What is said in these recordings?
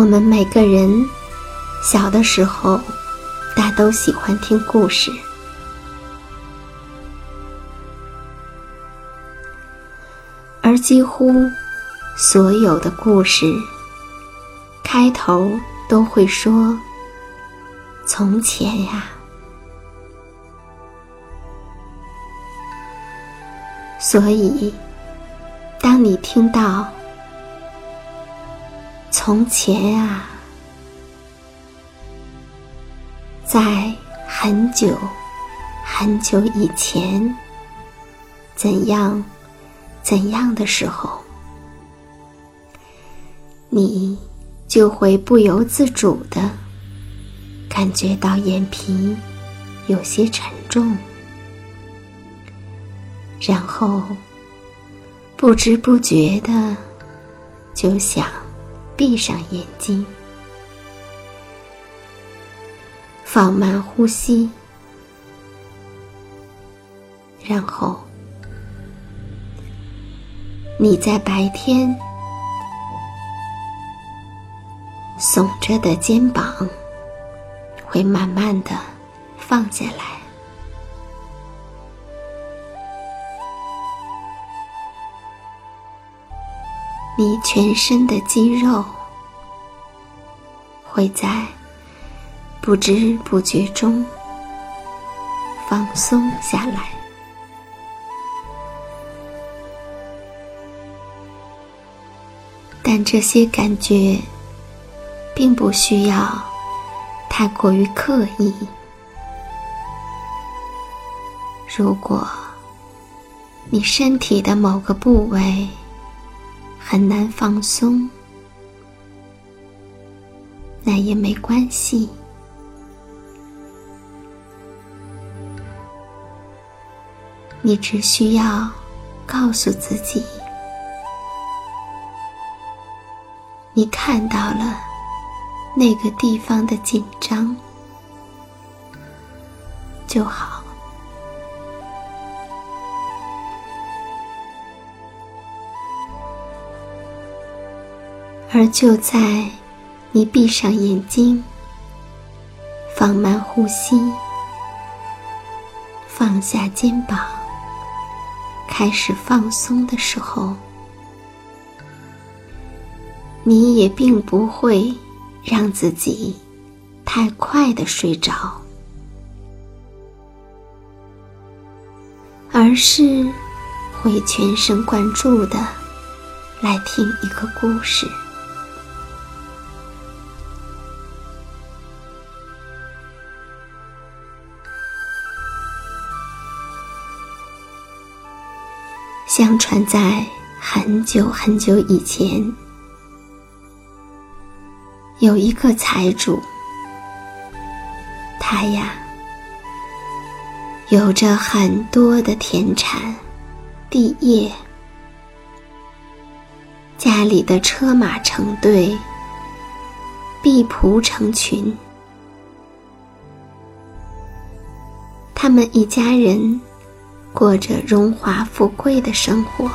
我们每个人小的时候，大都喜欢听故事，而几乎所有的故事开头都会说：“从前呀。”所以，当你听到。从前啊，在很久很久以前，怎样怎样的时候，你就会不由自主的感觉到眼皮有些沉重，然后不知不觉的就想。闭上眼睛，放慢呼吸，然后你在白天耸着的肩膀会慢慢的放下来。你全身的肌肉会在不知不觉中放松下来，但这些感觉并不需要太过于刻意。如果你身体的某个部位，很难放松，那也没关系。你只需要告诉自己，你看到了那个地方的紧张就好。而就在你闭上眼睛，放慢呼吸，放下肩膀，开始放松的时候，你也并不会让自己太快的睡着，而是会全神贯注的来听一个故事。相传，在很久很久以前，有一个财主，他呀有着很多的田产、地业，家里的车马成队，婢仆成群，他们一家人。过着荣华富贵的生活。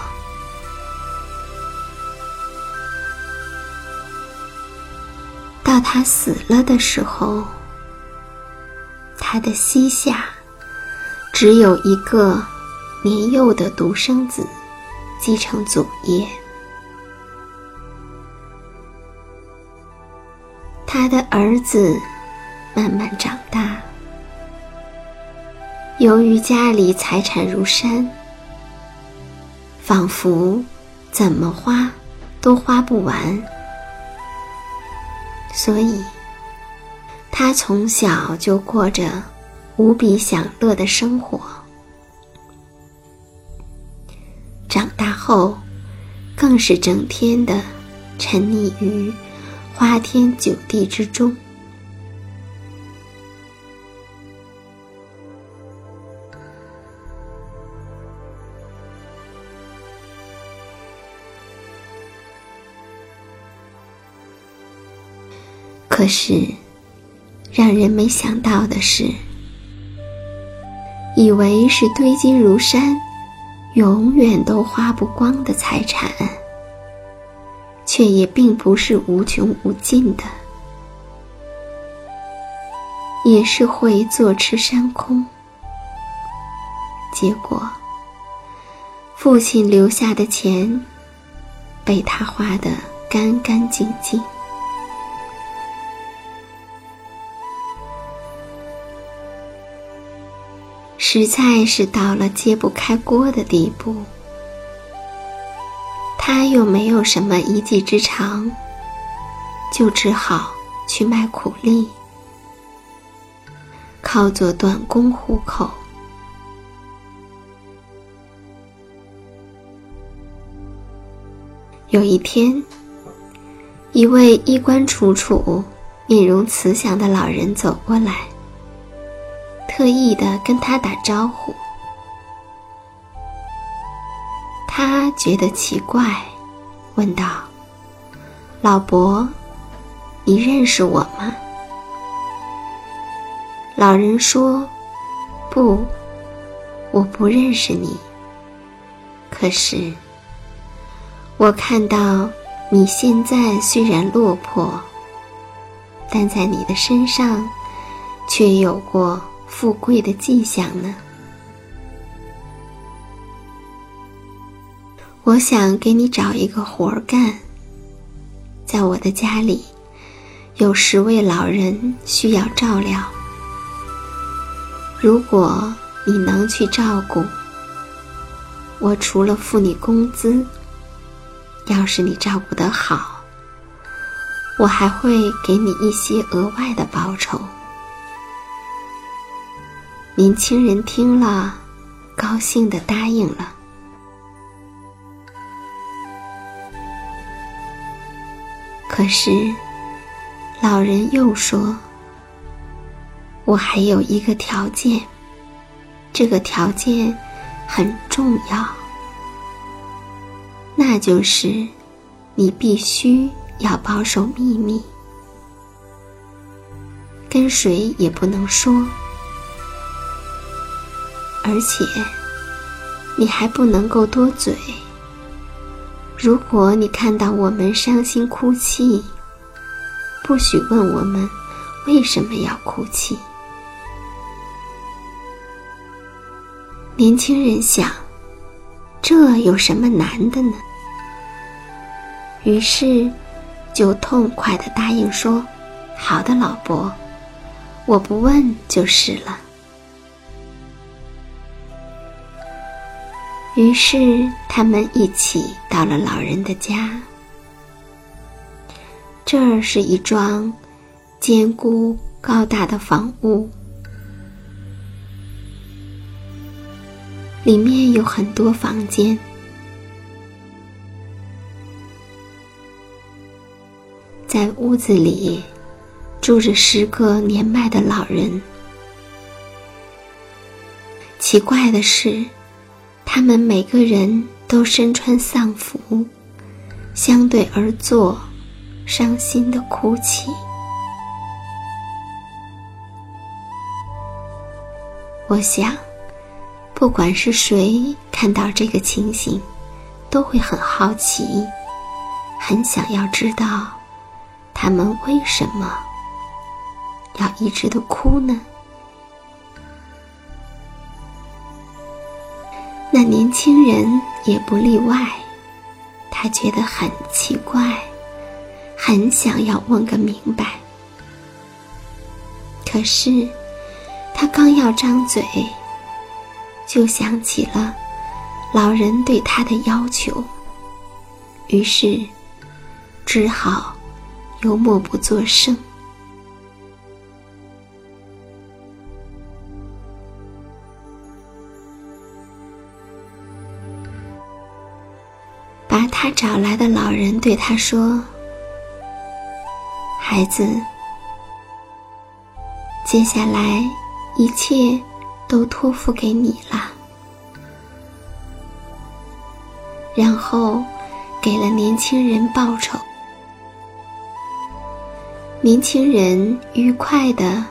到他死了的时候，他的膝下只有一个年幼的独生子继承祖业。他的儿子慢慢长。由于家里财产如山，仿佛怎么花都花不完，所以他从小就过着无比享乐的生活。长大后，更是整天的沉溺于花天酒地之中。可是，让人没想到的是，以为是堆积如山、永远都花不光的财产，却也并不是无穷无尽的，也是会坐吃山空。结果，父亲留下的钱，被他花得干干净净。实在是到了揭不开锅的地步，他又没有什么一技之长，就只好去卖苦力，靠做短工糊口。有一天，一位衣冠楚楚、面容慈祥的老人走过来。特意的跟他打招呼，他觉得奇怪，问道：“老伯，你认识我吗？”老人说：“不，我不认识你。可是，我看到你现在虽然落魄，但在你的身上却有过。”富贵的迹象呢？我想给你找一个活儿干。在我的家里，有十位老人需要照料。如果你能去照顾，我除了付你工资，要是你照顾得好，我还会给你一些额外的报酬。年轻人听了，高兴的答应了。可是，老人又说：“我还有一个条件，这个条件很重要，那就是你必须要保守秘密，跟谁也不能说。”而且，你还不能够多嘴，如果你看到我们伤心哭泣，不许问我们为什么要哭泣。年轻人想，这有什么难的呢？于是，就痛快的答应说：“好的，老伯，我不问就是了。”于是，他们一起到了老人的家。这儿是一幢坚固高大的房屋，里面有很多房间，在屋子里住着十个年迈的老人。奇怪的是。他们每个人都身穿丧服，相对而坐，伤心的哭泣。我想，不管是谁看到这个情形，都会很好奇，很想要知道，他们为什么要一直的哭呢？年轻人也不例外，他觉得很奇怪，很想要问个明白。可是，他刚要张嘴，就想起了老人对他的要求，于是只好又默不作声。找来的老人对他说：“孩子，接下来一切都托付给你了。”然后给了年轻人报酬。年轻人愉快的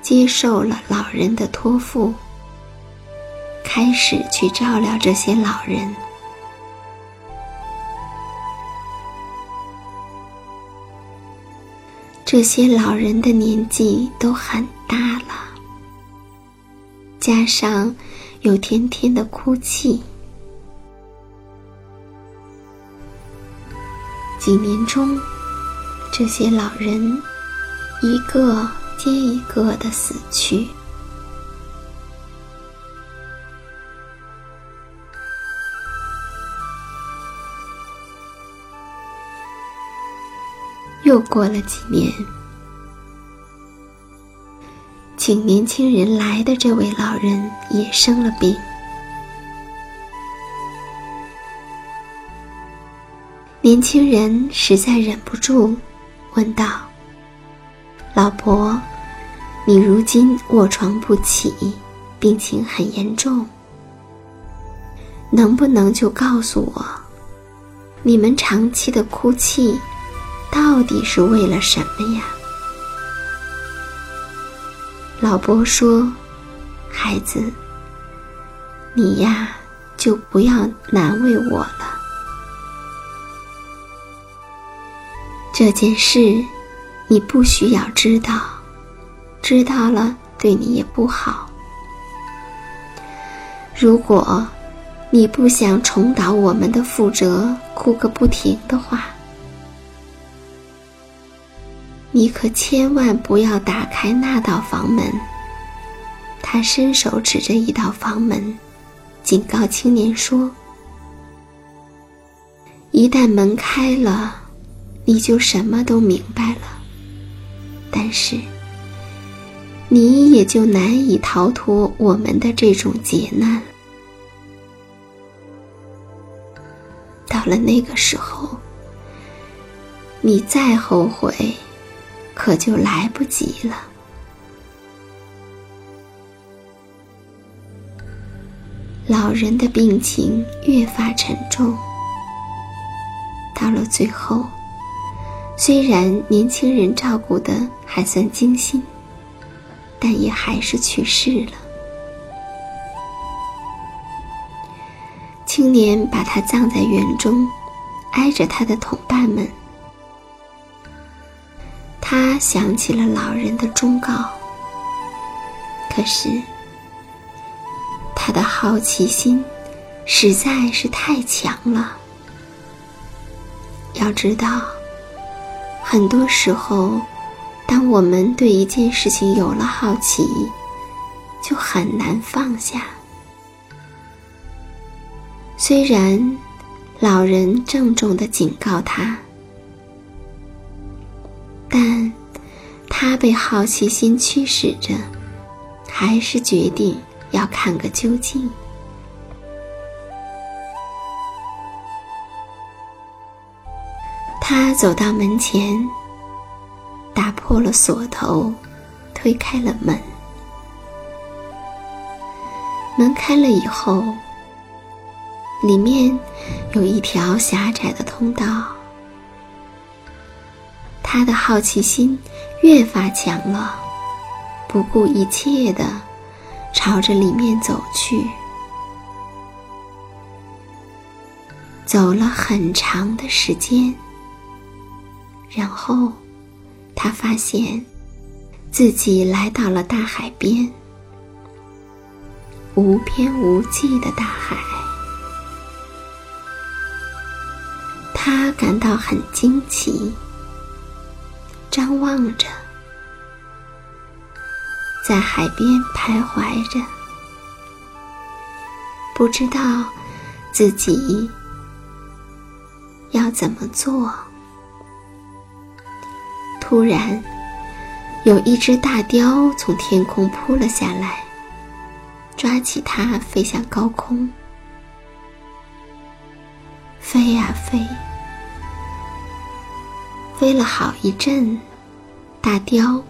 接受了老人的托付，开始去照料这些老人。这些老人的年纪都很大了，加上有天天的哭泣，几年中，这些老人一个接一个的死去。又过了几年，请年轻人来的这位老人也生了病。年轻人实在忍不住，问道：“老婆，你如今卧床不起，病情很严重，能不能就告诉我，你们长期的哭泣？”到底是为了什么呀？老伯说：“孩子，你呀，就不要难为我了。这件事，你不需要知道，知道了对你也不好。如果你不想重蹈我们的覆辙，哭个不停的话。”你可千万不要打开那道房门。他伸手指着一道房门，警告青年说：“一旦门开了，你就什么都明白了。但是，你也就难以逃脱我们的这种劫难。到了那个时候，你再后悔。”可就来不及了。老人的病情越发沉重，到了最后，虽然年轻人照顾的还算精心，但也还是去世了。青年把他葬在园中，挨着他的同伴们。他想起了老人的忠告，可是他的好奇心实在是太强了。要知道，很多时候，当我们对一件事情有了好奇，就很难放下。虽然老人郑重的警告他。但，他被好奇心驱使着，还是决定要看个究竟。他走到门前，打破了锁头，推开了门。门开了以后，里面有一条狭窄的通道。他的好奇心越发强了，不顾一切的朝着里面走去。走了很长的时间，然后他发现自己来到了大海边，无边无际的大海。他感到很惊奇。张望着，在海边徘徊着，不知道自己要怎么做。突然，有一只大雕从天空扑了下来，抓起它飞向高空，飞呀飞。飞了好一阵，大雕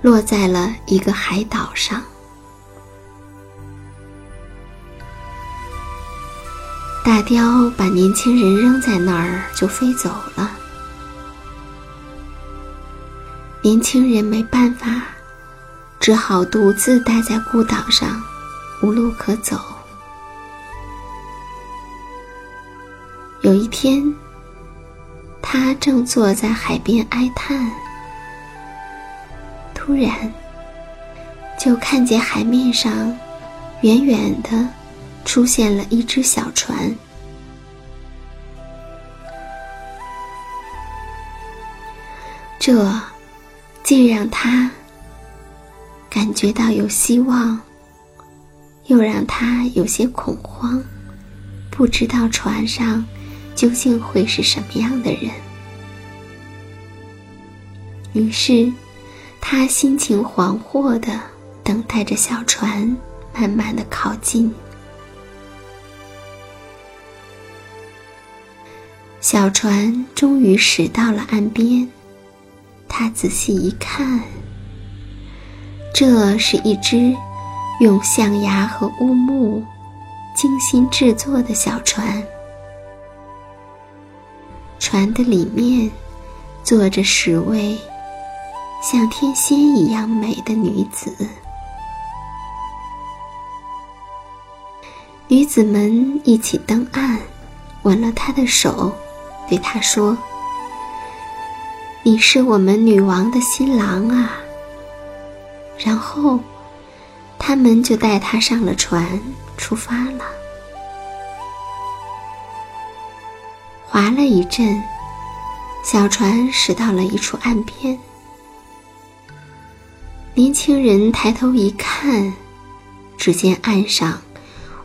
落在了一个海岛上。大雕把年轻人扔在那儿，就飞走了。年轻人没办法，只好独自待在孤岛上，无路可走。有一天。他正坐在海边哀叹，突然就看见海面上远远的出现了一只小船，这既让他感觉到有希望，又让他有些恐慌，不知道船上。究竟会是什么样的人？于是，他心情惶惑的等待着小船慢慢的靠近。小船终于驶到了岸边，他仔细一看，这是一只用象牙和乌木精心制作的小船。船的里面坐着十位像天仙一样美的女子，女子们一起登岸，吻了他的手，对他说：“你是我们女王的新郎啊。”然后，他们就带他上了船，出发了。划了一阵，小船驶到了一处岸边。年轻人抬头一看，只见岸上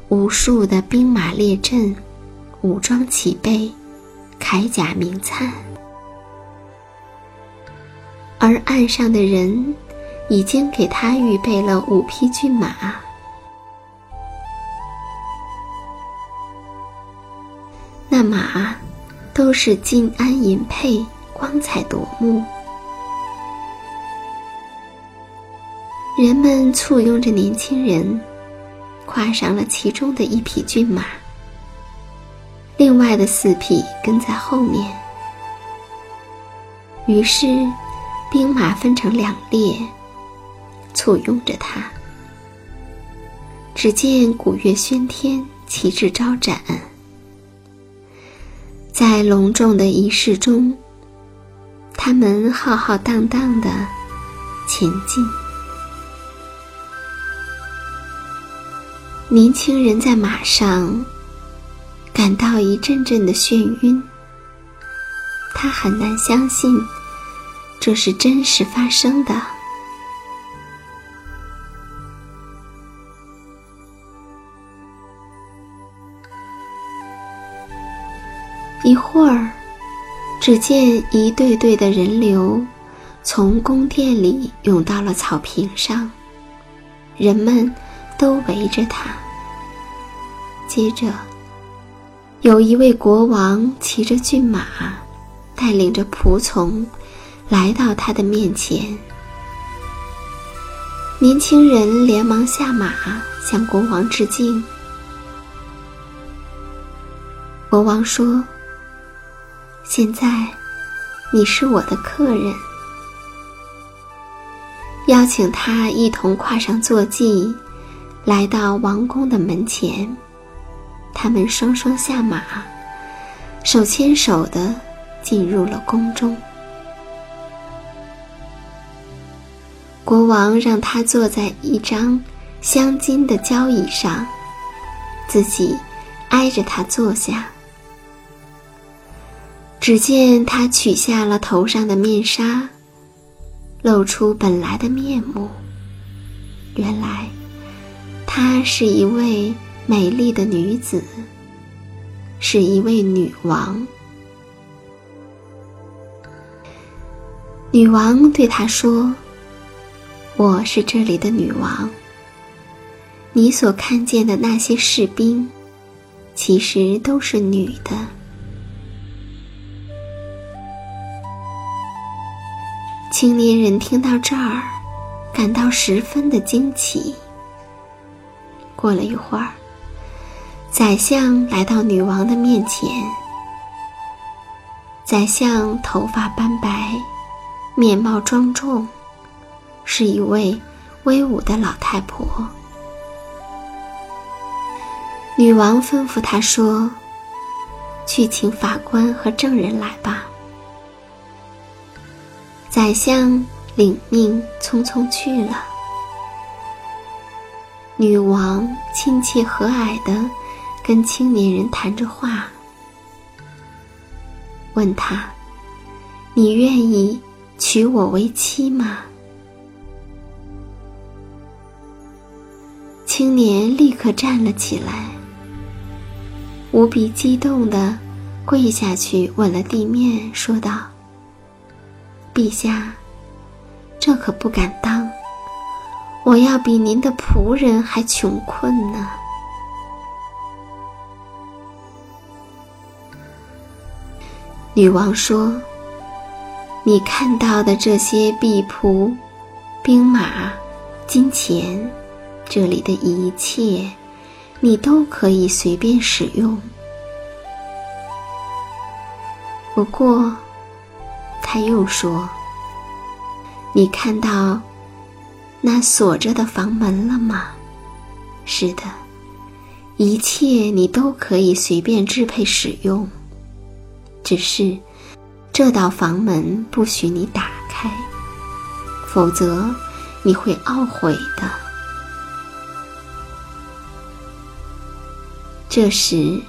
无数的兵马列阵，武装齐备，铠甲明灿。而岸上的人已经给他预备了五匹骏马，那马。都是金鞍银辔，光彩夺目。人们簇拥着年轻人，跨上了其中的一匹骏马，另外的四匹跟在后面。于是，兵马分成两列，簇拥着他。只见鼓乐喧天，旗帜招展。在隆重的仪式中，他们浩浩荡荡的前进。年轻人在马上感到一阵阵的眩晕，他很难相信这是真实发生的。一会儿，只见一队队的人流从宫殿里涌到了草坪上，人们都围着他。接着，有一位国王骑着骏马，带领着仆从来到他的面前。年轻人连忙下马向国王致敬。国王说。现在，你是我的客人，邀请他一同跨上坐骑，来到王宫的门前。他们双双下马，手牵手的进入了宫中。国王让他坐在一张镶金的交椅上，自己挨着他坐下。只见他取下了头上的面纱，露出本来的面目。原来，她是一位美丽的女子，是一位女王。女王对他说：“我是这里的女王。你所看见的那些士兵，其实都是女的。”青年人听到这儿，感到十分的惊奇。过了一会儿，宰相来到女王的面前。宰相头发斑白，面貌庄重，是一位威武的老太婆。女王吩咐他说：“去请法官和证人来吧。”宰相领命，匆匆去了。女王亲切和蔼的跟青年人谈着话，问他：“你愿意娶我为妻吗？”青年立刻站了起来，无比激动的跪下去吻了地面，说道。陛下，这可不敢当。我要比您的仆人还穷困呢。女王说：“你看到的这些婢仆、兵马、金钱，这里的一切，你都可以随便使用。不过。”他又说：“你看到那锁着的房门了吗？是的，一切你都可以随便支配使用，只是这道房门不许你打开，否则你会懊悔的。”这时，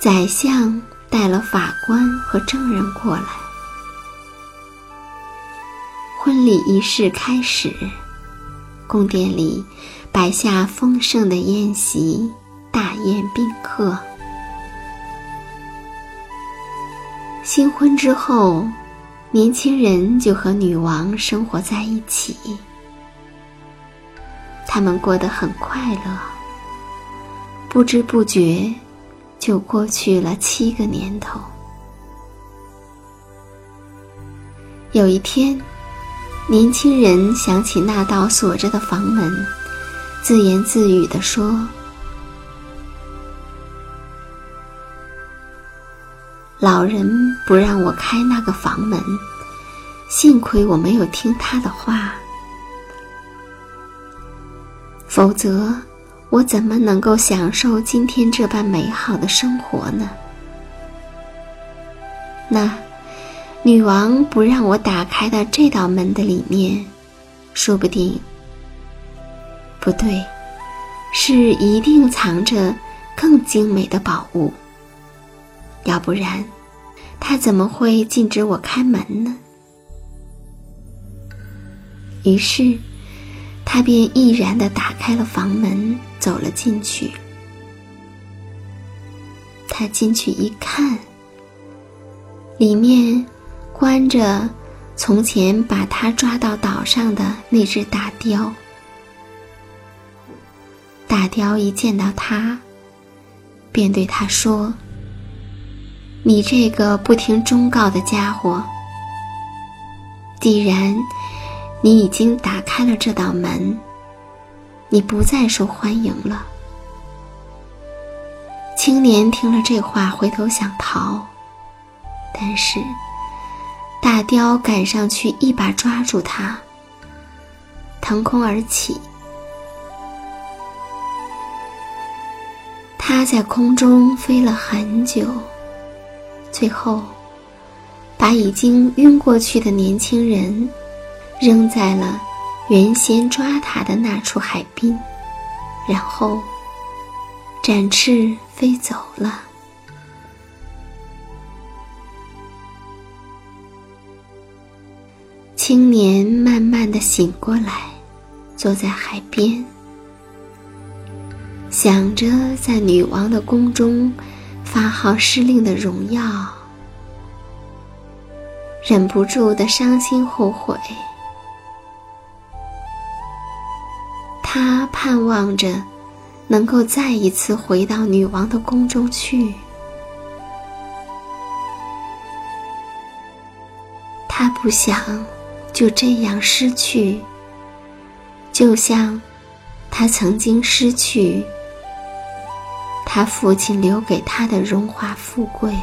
宰相带了法官和证人过来。婚礼仪式开始，宫殿里摆下丰盛的宴席，大宴宾客。新婚之后，年轻人就和女王生活在一起，他们过得很快乐。不知不觉，就过去了七个年头。有一天。年轻人想起那道锁着的房门，自言自语地说：“老人不让我开那个房门，幸亏我没有听他的话，否则我怎么能够享受今天这般美好的生活呢？”那女王不让我打开的这道门的里面，说不定不对，是一定藏着更精美的宝物。要不然，她怎么会禁止我开门呢？于是，他便毅然的打开了房门，走了进去。他进去一看，里面关着从前把他抓到岛上的那只大雕。大雕一见到他，便对他说：“你这个不听忠告的家伙，既然……”你已经打开了这道门，你不再受欢迎了。青年听了这话，回头想逃，但是大雕赶上去，一把抓住他，腾空而起。他在空中飞了很久，最后把已经晕过去的年轻人。扔在了原先抓它的那处海滨，然后展翅飞走了。青年慢慢的醒过来，坐在海边，想着在女王的宫中发号施令的荣耀，忍不住的伤心后悔。他盼望着能够再一次回到女王的宫中去。他不想就这样失去，就像他曾经失去他父亲留给他的荣华富贵。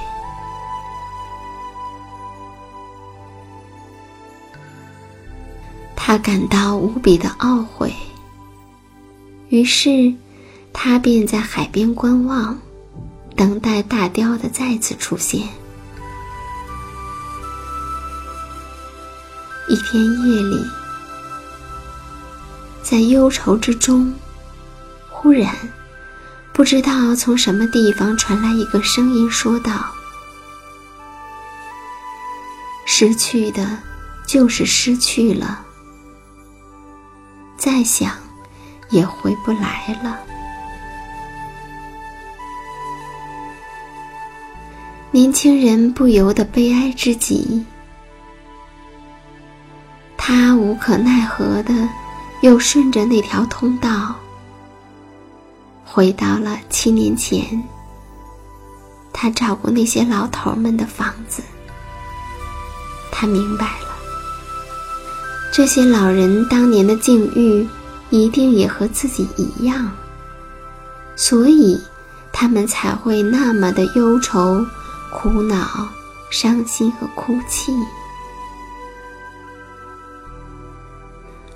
他感到无比的懊悔。于是，他便在海边观望，等待大雕的再次出现。一天夜里，在忧愁之中，忽然，不知道从什么地方传来一个声音，说道：“失去的，就是失去了。再想。”也回不来了。年轻人不由得悲哀之极，他无可奈何的，又顺着那条通道，回到了七年前他照顾那些老头们的房子。他明白了，这些老人当年的境遇。一定也和自己一样，所以他们才会那么的忧愁、苦恼、伤心和哭泣。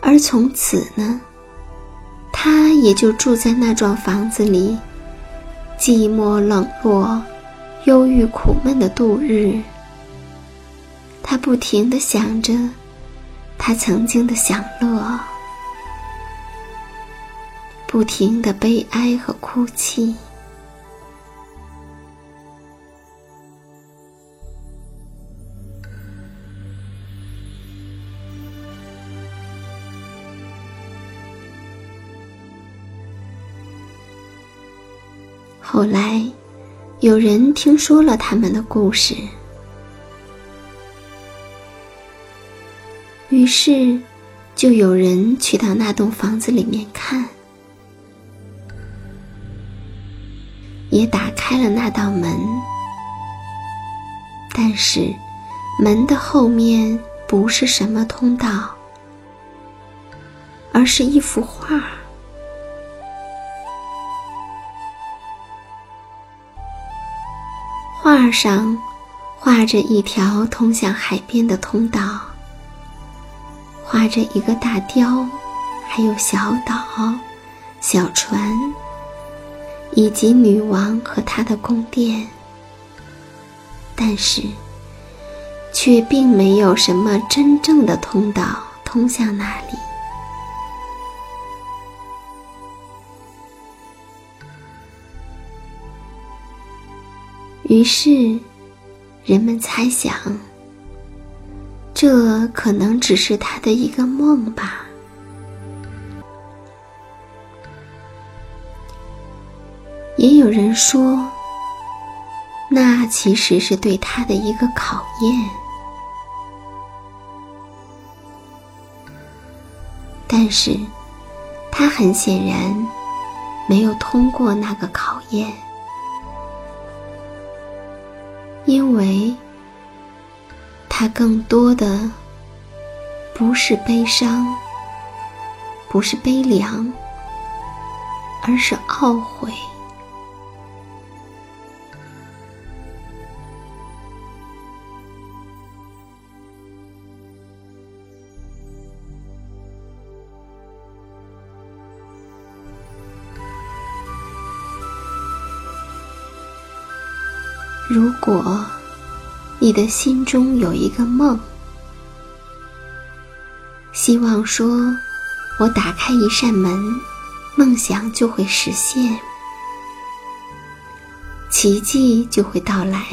而从此呢，他也就住在那幢房子里，寂寞冷落、忧郁苦闷的度日。他不停的想着他曾经的享乐。不停的悲哀和哭泣。后来，有人听说了他们的故事，于是就有人去到那栋房子里面看。也打开了那道门，但是门的后面不是什么通道，而是一幅画。画上画着一条通向海边的通道，画着一个大雕，还有小岛、小船。以及女王和她的宫殿，但是却并没有什么真正的通道通向那里。于是，人们猜想，这可能只是他的一个梦吧。也有人说，那其实是对他的一个考验。但是，他很显然没有通过那个考验。因为，它更多的不是悲伤，不是悲凉，而是懊悔。如果你的心中有一个梦，希望说，我打开一扇门，梦想就会实现，奇迹就会到来，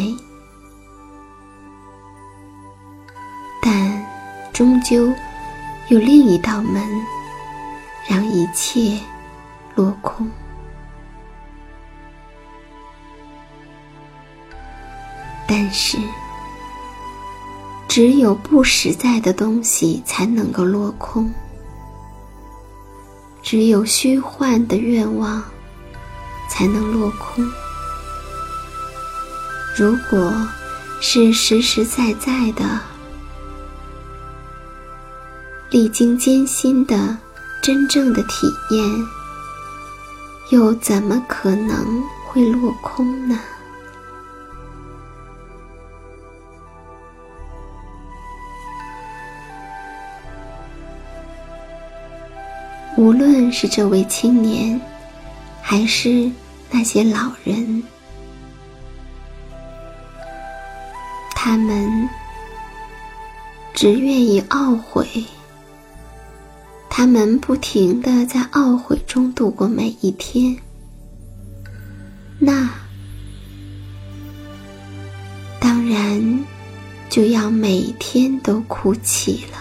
但终究有另一道门，让一切落空。但是，只有不实在的东西才能够落空；只有虚幻的愿望才能落空。如果是实实在在的、历经艰辛的真正的体验，又怎么可能会落空呢？无论是这位青年，还是那些老人，他们只愿意懊悔。他们不停的在懊悔中度过每一天，那当然就要每天都哭泣了。